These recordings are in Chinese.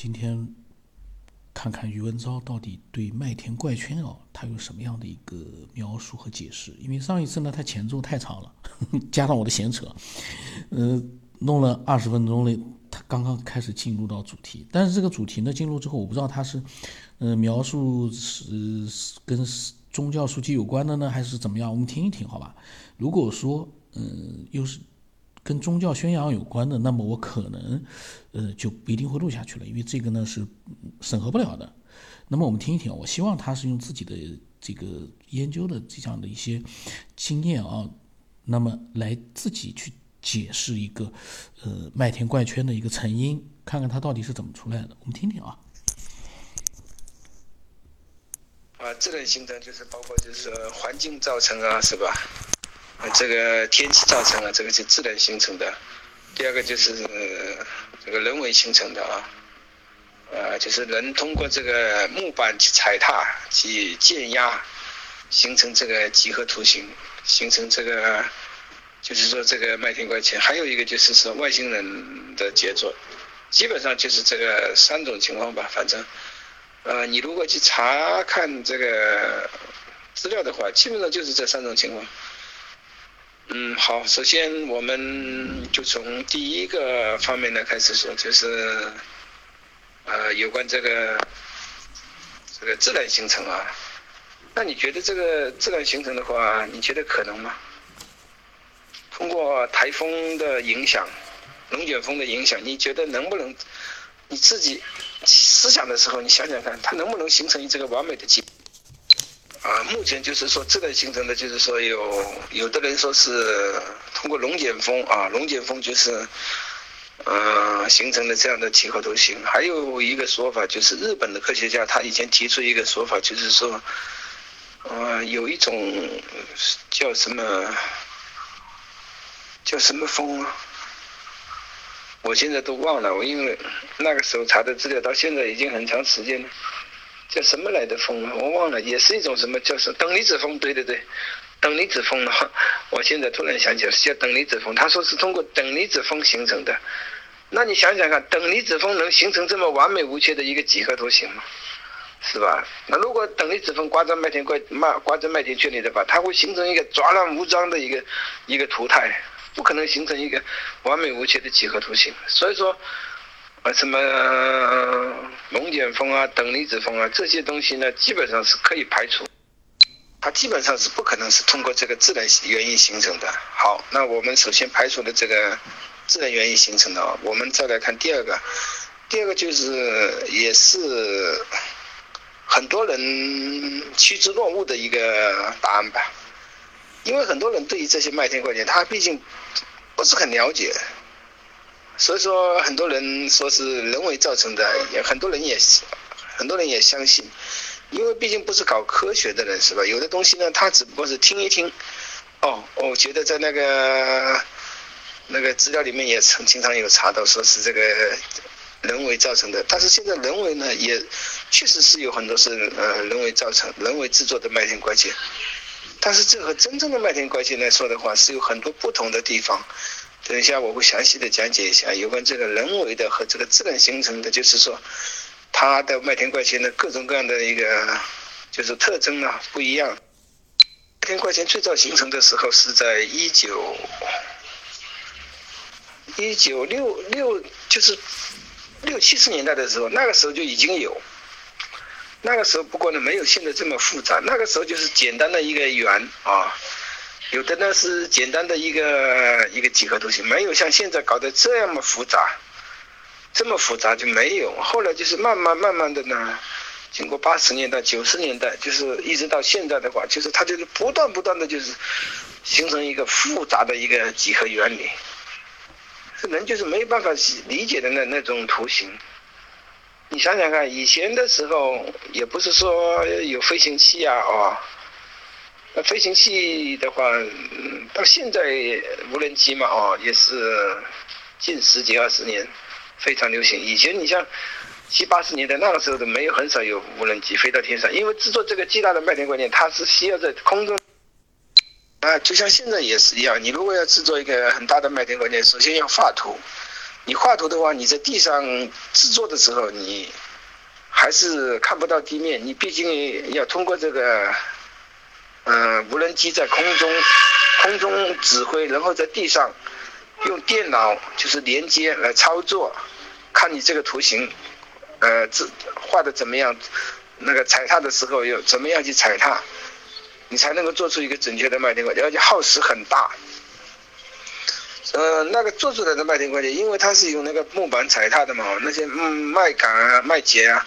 今天看看余文昭到底对麦田怪圈哦，他有什么样的一个描述和解释？因为上一次呢，他前奏太长了，加上我的闲扯，呃，弄了二十分钟了，他刚刚开始进入到主题。但是这个主题呢，进入之后，我不知道他是，呃，描述是跟宗教书籍有关的呢，还是怎么样？我们听一听，好吧？如果说，嗯，又是。跟宗教宣扬有关的，那么我可能，呃，就不一定会录下去了，因为这个呢是审核不了的。那么我们听一听，我希望他是用自己的这个研究的这样的一些经验啊，那么来自己去解释一个呃麦田怪圈的一个成因，看看它到底是怎么出来的。我们听听啊。啊，自然形成就是包括就是环境造成啊，是吧？这个天气造成了，这个是自然形成的。第二个就是这个人为形成的啊，呃，就是人通过这个木板去踩踏、去建压，形成这个几何图形，形成这个，就是说这个麦田怪圈。还有一个就是说外星人的杰作，基本上就是这个三种情况吧。反正，呃，你如果去查看这个资料的话，基本上就是这三种情况。嗯，好，首先我们就从第一个方面来开始说，就是，呃，有关这个这个自然形成啊，那你觉得这个自然形成的话，你觉得可能吗？通过台风的影响，龙卷风的影响，你觉得能不能？你自己思想的时候，你想想看，它能不能形成这个完美的结？啊，目前就是说这个形成的，就是说有有的人说是通过龙卷风啊，龙卷风就是，呃，形成的这样的气候图形。还有一个说法就是日本的科学家他以前提出一个说法，就是说，呃，有一种叫什么叫什么风啊？我现在都忘了，我因为那个时候查的资料到现在已经很长时间了。叫什么来的风啊？我忘了，也是一种什么叫什等离子风？对对对，等离子风的话，我现在突然想起来是叫等离子风。他说是通过等离子风形成的。那你想想看，等离子风能形成这么完美无缺的一个几何图形吗？是吧？那如果等离子风刮在麦田怪麦刮在麦田圈里的话，它会形成一个杂乱无章的一个一个图态，不可能形成一个完美无缺的几何图形。所以说。啊，什么龙卷风啊、等离子风啊，这些东西呢，基本上是可以排除，它基本上是不可能是通过这个自然原因形成的。好，那我们首先排除了这个自然原因形成的，我们再来看第二个，第二个就是也是很多人趋之若鹜的一个答案吧，因为很多人对于这些麦田怪圈，他毕竟不是很了解。所以说，很多人说是人为造成的，也很多人也很多人也相信，因为毕竟不是搞科学的人，是吧？有的东西呢，他只不过是听一听。哦，我觉得在那个那个资料里面也曾经常有查到，说是这个人为造成的。但是现在人为呢，也确实是有很多是呃人为造成、人为制作的麦田怪圈。但是这和真正的麦田怪圈来说的话，是有很多不同的地方。等一下，我会详细的讲解一下有关这个人为的和这个自然形成的，就是说，它的麦田怪圈的各种各样的一个就是特征啊不一样。麦田怪圈最早形成的时候是在一九一九六六，就是六七十年代的时候，那个时候就已经有。那个时候不过呢，没有现在这么复杂，那个时候就是简单的一个圆啊。有的呢是简单的一个一个几何图形，没有像现在搞得这么复杂，这么复杂就没有。后来就是慢慢慢慢的呢，经过八十年代、九十年代，就是一直到现在的话，就是它就是不断不断的就是形成一个复杂的一个几何原理，人就是没办法理解的那那种图形。你想想看，以前的时候也不是说有飞行器啊，哦。那飞行器的话，到现在无人机嘛，哦，也是近十几二十年非常流行。以前你像七八十年代那个时候都没有很少有无人机飞到天上，因为制作这个巨大的麦田关键，它是需要在空中啊，就像现在也是一样。你如果要制作一个很大的麦田关键，首先要画图，你画图的话，你在地上制作的时候，你还是看不到地面，你毕竟要通过这个，嗯，无人机在空中空中指挥，然后在地上用电脑就是连接来操作，看你这个图形，呃，这画的怎么样，那个踩踏的时候又怎么样去踩踏，你才能够做出一个准确的麦田怪，而且耗时很大。呃，那个做出来的麦田怪圈，因为它是用那个木板踩踏的嘛，那些嗯麦秆啊、麦秸啊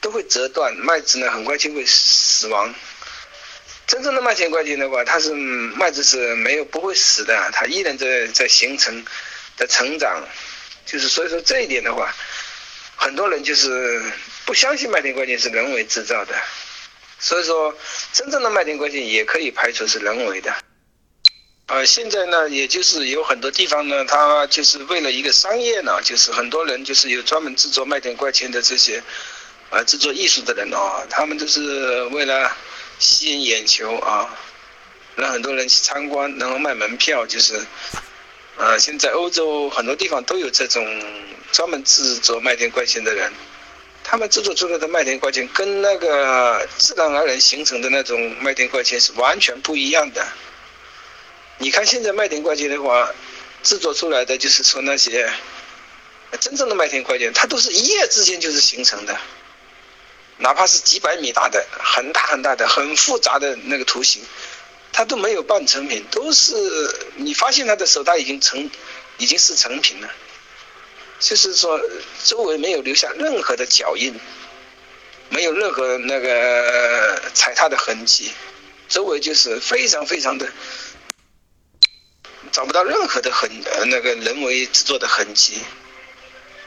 都会折断，麦子呢很快就会死亡。真正的麦田怪圈的话，它是麦子是没有不会死的，它依然在在形成、在成长。就是所以说这一点的话，很多人就是不相信麦田怪圈是人为制造的。所以说，真正的麦田怪圈也可以排除是人为的。呃，现在呢，也就是有很多地方呢，他就是为了一个商业呢，就是很多人就是有专门制作麦田怪圈的这些，呃，制作艺术的人哦，他们都是为了吸引眼球啊，让很多人去参观，然后卖门票，就是，呃，现在欧洲很多地方都有这种专门制作麦田怪圈的人，他们制作出来的麦田怪圈跟那个自然而然形成的那种麦田怪圈是完全不一样的。你看现在麦田怪圈的话，制作出来的就是说那些真正的麦田怪圈，它都是一夜之间就是形成的，哪怕是几百米大的、很大很大的、很复杂的那个图形，它都没有半成品，都是你发现它的时候，它已经成，已经是成品了，就是说周围没有留下任何的脚印，没有任何那个踩踏的痕迹，周围就是非常非常的。找不到任何的痕，那个人为制作的痕迹，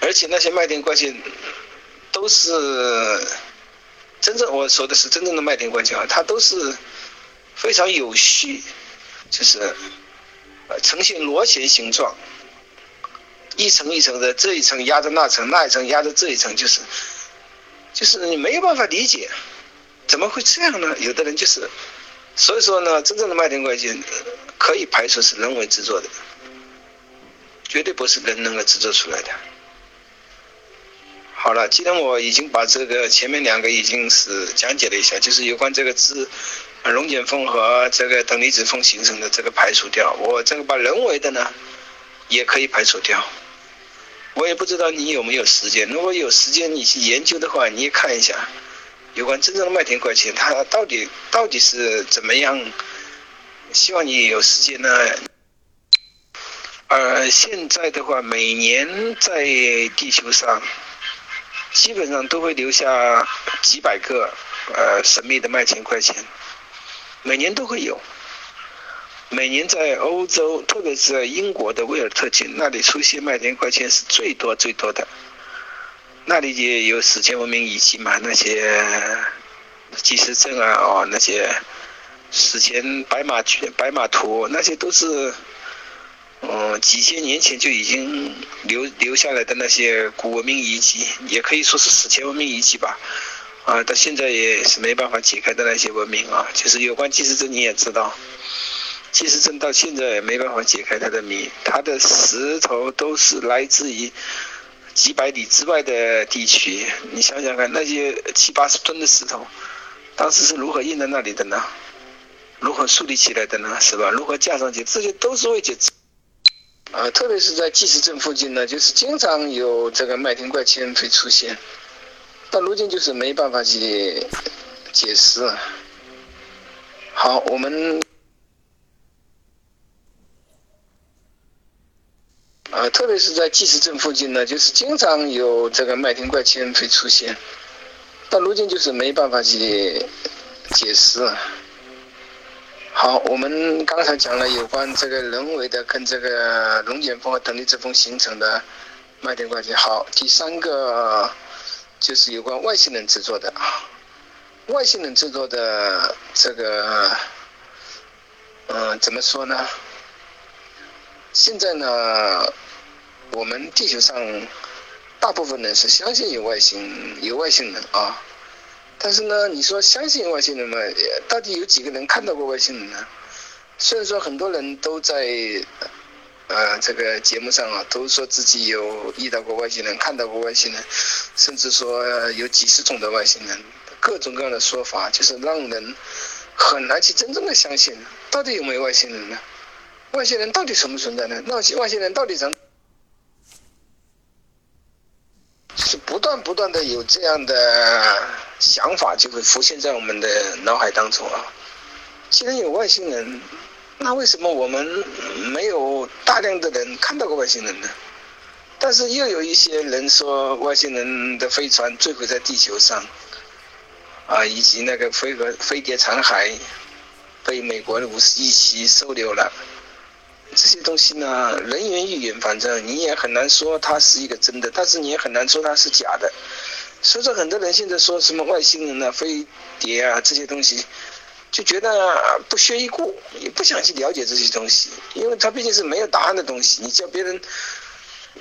而且那些麦田怪圈都是真正我说的是真正的麦田怪圈啊，它都是非常有序，就是呈现螺旋形状，一层一层的，这一层压着那层，那一层压着这一层，就是就是你没有办法理解，怎么会这样呢？有的人就是，所以说呢，真正的麦田怪圈。可以排除是人为制作的，绝对不是人能够制作出来的。好了，既然我已经把这个前面两个已经是讲解了一下，就是有关这个自溶解缝和这个等离子缝形成的这个排除掉，我这个把人为的呢也可以排除掉。我也不知道你有没有时间，如果有时间你去研究的话，你也看一下有关真正的麦田怪圈，它到底到底是怎么样。希望你有时间呢。呃，现在的话，每年在地球上，基本上都会留下几百个呃神秘的麦田怪圈，每年都会有。每年在欧洲，特别是在英国的威尔特郡，那里出现麦田怪圈是最多最多的。那里也有史前文明遗迹嘛，那些计时阵啊，哦那些。史前白马、白马图那些都是，嗯，几千年前就已经留留下来的那些古文明遗迹，也可以说是史前文明遗迹吧。啊，到现在也是没办法解开的那些文明啊，就是有关计时阵你也知道，计时阵到现在也没办法解开它的谜，它的石头都是来自于几百里之外的地区。你想想看，那些七八十吨的石头，当时是如何运在那里的呢？如何树立起来的呢？是吧？如何架上去？这些都是未解之。啊，特别是在计时镇附近呢，就是经常有这个麦田怪圈会出现。到如今就是没办法去解释。好，我们啊，特别是在计时镇附近呢，就是经常有这个麦田怪圈会出现。到如今就是没办法去解释。好，我们刚才讲了有关这个人为的跟这个龙卷风和等离子风形成的麦田怪圈。好，第三个就是有关外星人制作的啊，外星人制作的这个，嗯，怎么说呢？现在呢，我们地球上大部分人是相信有外星有外星人啊。但是呢，你说相信外星人吗？到底有几个人看到过外星人呢？虽然说很多人都在呃，这个节目上啊，都说自己有遇到过外星人，看到过外星人，甚至说有几十种的外星人，各种各样的说法，就是让人很难去真正的相信，到底有没有外星人呢？外星人到底存不存在呢？那外星人到底怎？是不断不断的有这样的想法，就会浮现在我们的脑海当中啊。既然有外星人，那为什么我们没有大量的人看到过外星人呢？但是又有一些人说外星人的飞船坠毁在地球上，啊，以及那个飞蛾飞碟残骸被美国的五十一期收留了，这些东西呢，人云亦云，反正你也很难说它是一个真的，但是你也很难说它是假的。所以说，很多人现在说什么外星人啊、飞碟啊这些东西。就觉得不屑一顾，也不想去了解这些东西，因为它毕竟是没有答案的东西。你叫别人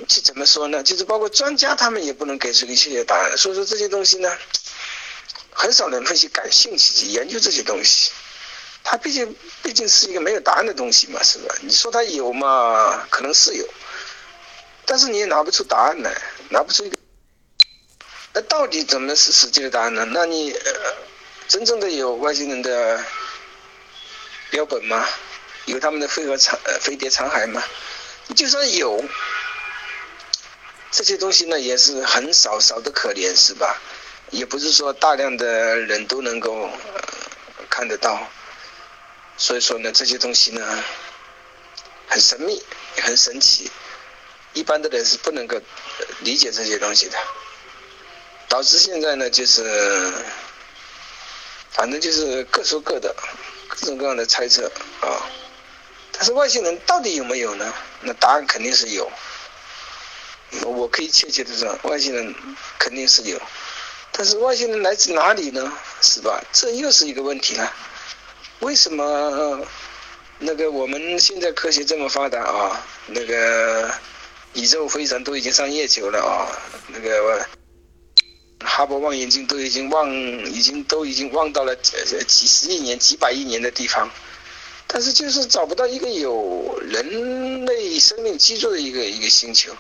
去怎么说呢？就是包括专家他们也不能给出一个确切答案。所以说这些东西呢，很少人会去感兴趣去研究这些东西。它毕竟毕竟是一个没有答案的东西嘛，是吧？你说它有嘛？可能是有，但是你也拿不出答案来，拿不出一个。那到底怎么是实际的答案呢？那你呃。真正的有外星人的标本吗？有他们的飞蛾残飞碟残骸吗？就算有，这些东西呢也是很少，少的可怜，是吧？也不是说大量的人都能够看得到，所以说呢，这些东西呢很神秘，很神奇，一般的人是不能够理解这些东西的，导致现在呢就是。反正就是各说各的，各种各样的猜测啊。但是外星人到底有没有呢？那答案肯定是有。我可以确切的说，外星人肯定是有。但是外星人来自哪里呢？是吧？这又是一个问题了。为什么那个我们现在科学这么发达啊？那个宇宙飞船都已经上月球了啊？那个。哈勃望远镜都已经望，已经都已经望到了几十亿年、几百亿年的地方，但是就是找不到一个有人类生命居住的一个一个星球，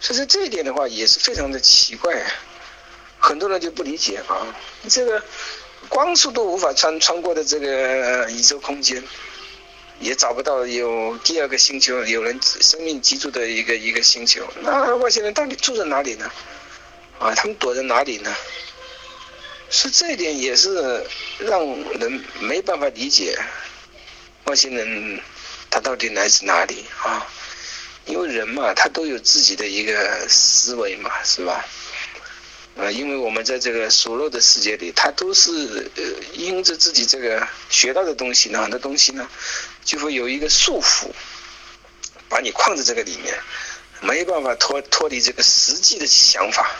所以说这一点的话也是非常的奇怪啊，很多人就不理解啊，这个光速都无法穿穿过的这个宇宙空间，也找不到有第二个星球有人生命居住的一个一个星球，那外星人到底住在哪里呢？啊，他们躲在哪里呢？是这一点也是让人没办法理解，外星人他到底来自哪里啊？因为人嘛，他都有自己的一个思维嘛，是吧？啊，因为我们在这个所有的世界里，他都是呃，因着自己这个学到的东西呢，很多东西呢，就会有一个束缚，把你框在这个里面，没办法脱脱离这个实际的想法。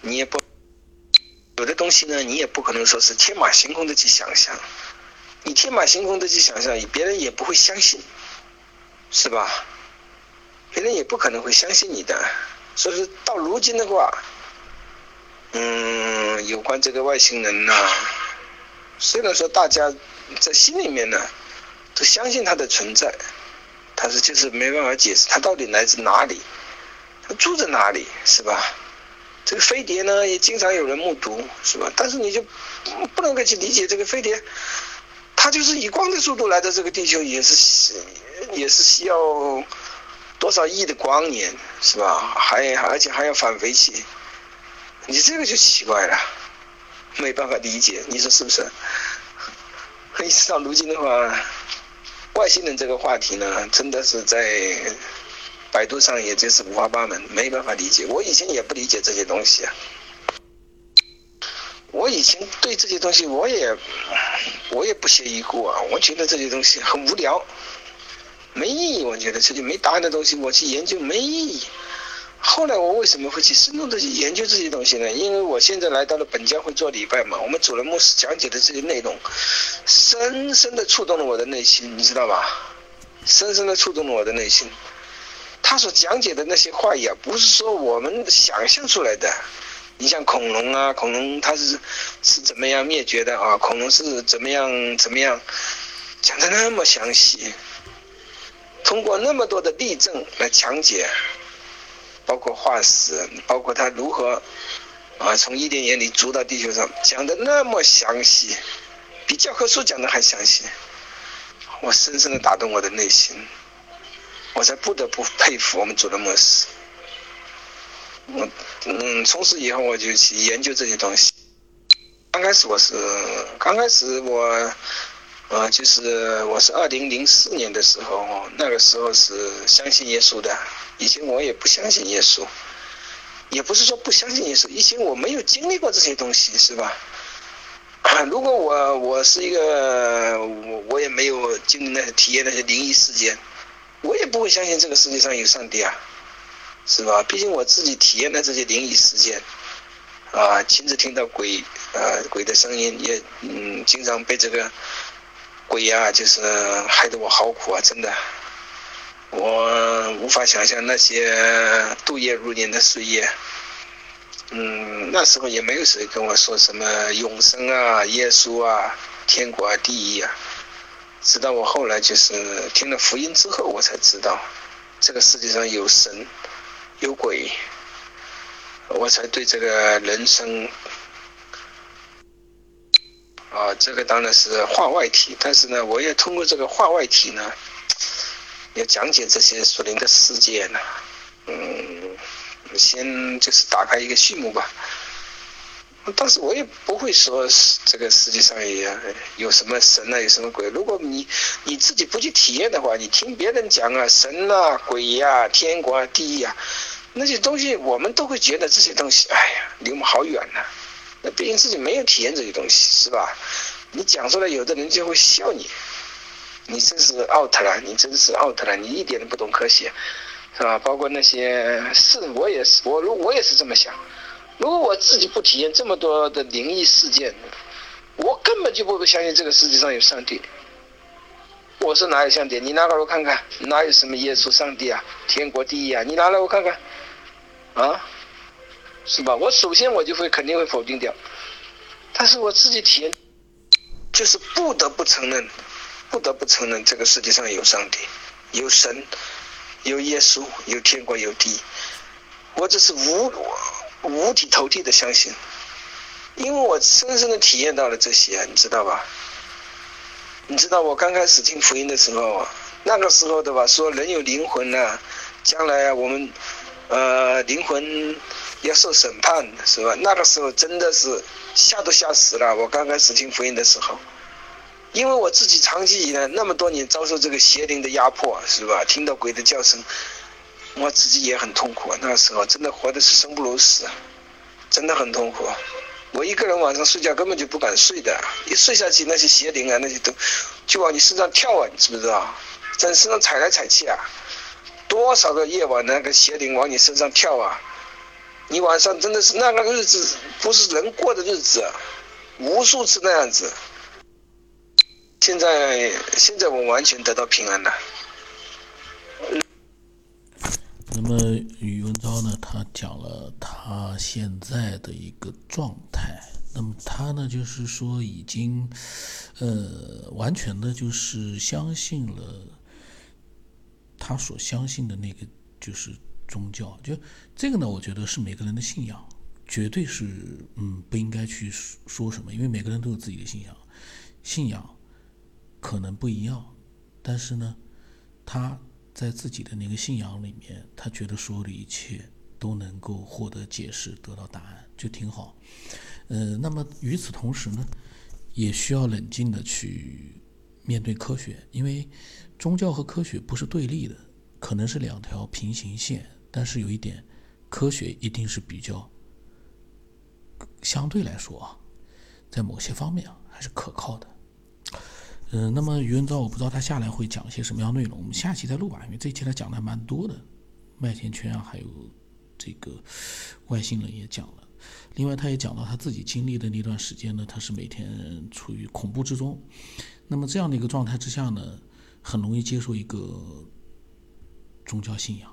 你也不有的东西呢，你也不可能说是天马行空的去想象，你天马行空的去想象，别人也不会相信，是吧？别人也不可能会相信你的。所以说到如今的话，嗯，有关这个外星人呢，虽然说大家在心里面呢都相信他的存在，但是就是没办法解释他到底来自哪里，他住在哪里，是吧？这个飞碟呢，也经常有人目睹，是吧？但是你就不能够去理解这个飞碟，它就是以光的速度来到这个地球，也是也是需要多少亿的光年，是吧？还而且还要返回去，你这个就奇怪了，没办法理解，你说是不是？一直到如今的话，外星人这个话题呢，真的是在。百度上也就是五花八门，没办法理解。我以前也不理解这些东西啊。我以前对这些东西，我也我也不屑一顾啊。我觉得这些东西很无聊，没意义。我觉得这些没答案的东西，我去研究没意义。后来我为什么会去深入的去研究这些东西呢？因为我现在来到了本教会做礼拜嘛，我们主任牧师讲解的这些内容，深深的触动了我的内心，你知道吧？深深的触动了我的内心。他所讲解的那些话呀，不是说我们想象出来的。你像恐龙啊，恐龙它是是怎么样灭绝的啊？恐龙是怎么样怎么样，讲的那么详细。通过那么多的例证来讲解，包括化石，包括他如何啊从伊甸园里逐到地球上，讲的那么详细，比教科书讲的还详细，我深深的打动我的内心，我才不得不佩服我们主的牧师。我嗯，从此以后我就去研究这些东西。刚开始我是，刚开始我。呃，就是我是二零零四年的时候，那个时候是相信耶稣的。以前我也不相信耶稣，也不是说不相信耶稣，以前我没有经历过这些东西，是吧？如果我我是一个我我也没有经历那些体验那些灵异事件，我也不会相信这个世界上有上帝啊，是吧？毕竟我自己体验了这些灵异事件，啊，亲自听到鬼呃鬼的声音，也嗯经常被这个。鬼呀，就是害得我好苦啊！真的，我无法想象那些度夜如年的岁月。嗯，那时候也没有谁跟我说什么永生啊、耶稣啊、天国啊、地狱啊。直到我后来就是听了福音之后，我才知道这个世界上有神、有鬼，我才对这个人生。啊，这个当然是话外题，但是呢，我也通过这个话外题呢，要讲解这些属灵的世界呢。嗯，先就是打开一个序幕吧。但是我也不会说这个世界上也有什么神啊，有什么鬼。如果你你自己不去体验的话，你听别人讲啊，神啊、鬼呀、天国啊、地狱啊，那些东西我们都会觉得这些东西，哎呀，离我们好远呢。那毕竟自己没有体验这些东西，是吧？你讲出来，有的人就会笑你，你真是 out 了，你真是 out 了，你一点都不懂科学，是吧？包括那些是，我也是，我如我也是这么想。如果我自己不体验这么多的灵异事件，我根本就不会相信这个世界上有上帝。我说哪有上帝？你拿来我看看，哪有什么耶稣、上帝啊？天国地狱啊？你拿来我看看，啊？是吧？我首先我就会肯定会否定掉，但是我自己体验，就是不得不承认，不得不承认这个世界上有上帝，有神，有耶稣，有天国，有地，我这是五五体投地的相信，因为我深深的体验到了这些，你知道吧？你知道我刚开始听福音的时候，那个时候的吧，说人有灵魂呢，将来我们呃灵魂。要受审判是吧？那个时候真的是吓都吓死了。我刚开始听福音的时候，因为我自己长期以来那么多年遭受这个邪灵的压迫是吧？听到鬼的叫声，我自己也很痛苦。那时候真的活的是生不如死，真的很痛苦。我一个人晚上睡觉根本就不敢睡的，一睡下去那些邪灵啊那些都就往你身上跳啊，你知不知道？在身上踩来踩去啊，多少个夜晚那个邪灵往你身上跳啊！你晚上真的是那个日子，不是人过的日子，无数次那样子。现在，现在我完全得到平安了。那么宇文昭呢？他讲了他现在的一个状态。那么他呢，就是说已经，呃，完全的就是相信了他所相信的那个，就是。宗教就这个呢，我觉得是每个人的信仰，绝对是嗯不应该去说什么，因为每个人都有自己的信仰，信仰可能不一样，但是呢，他在自己的那个信仰里面，他觉得所有的一切都能够获得解释，得到答案，就挺好。呃，那么与此同时呢，也需要冷静的去面对科学，因为宗教和科学不是对立的，可能是两条平行线。但是有一点，科学一定是比较相对来说啊，在某些方面啊还是可靠的。嗯，那么余文昭，我不知道他下来会讲一些什么样内容，我们下期再录吧，因为这期他讲的还蛮多的，麦田圈啊，还有这个外星人也讲了。另外，他也讲到他自己经历的那段时间呢，他是每天处于恐怖之中。那么这样的一个状态之下呢，很容易接受一个宗教信仰。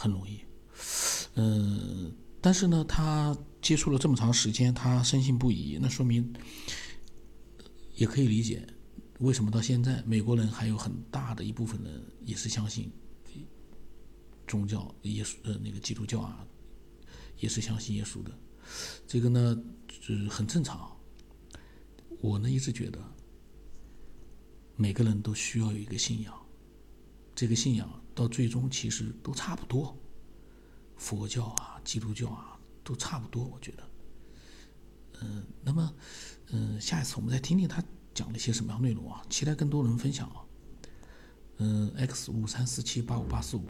很容易，嗯，但是呢，他接触了这么长时间，他深信不疑，那说明也可以理解。为什么到现在美国人还有很大的一部分人也是相信宗教耶稣呃那个基督教啊，也是相信耶稣的，这个呢是很正常。我呢一直觉得每个人都需要有一个信仰，这个信仰到最终其实都差不多，佛教啊、基督教啊都差不多，我觉得。嗯，那么嗯，下一次我们再听听他。讲了一些什么样内容啊？期待更多人分享啊！嗯，x 五三四七八五八四五。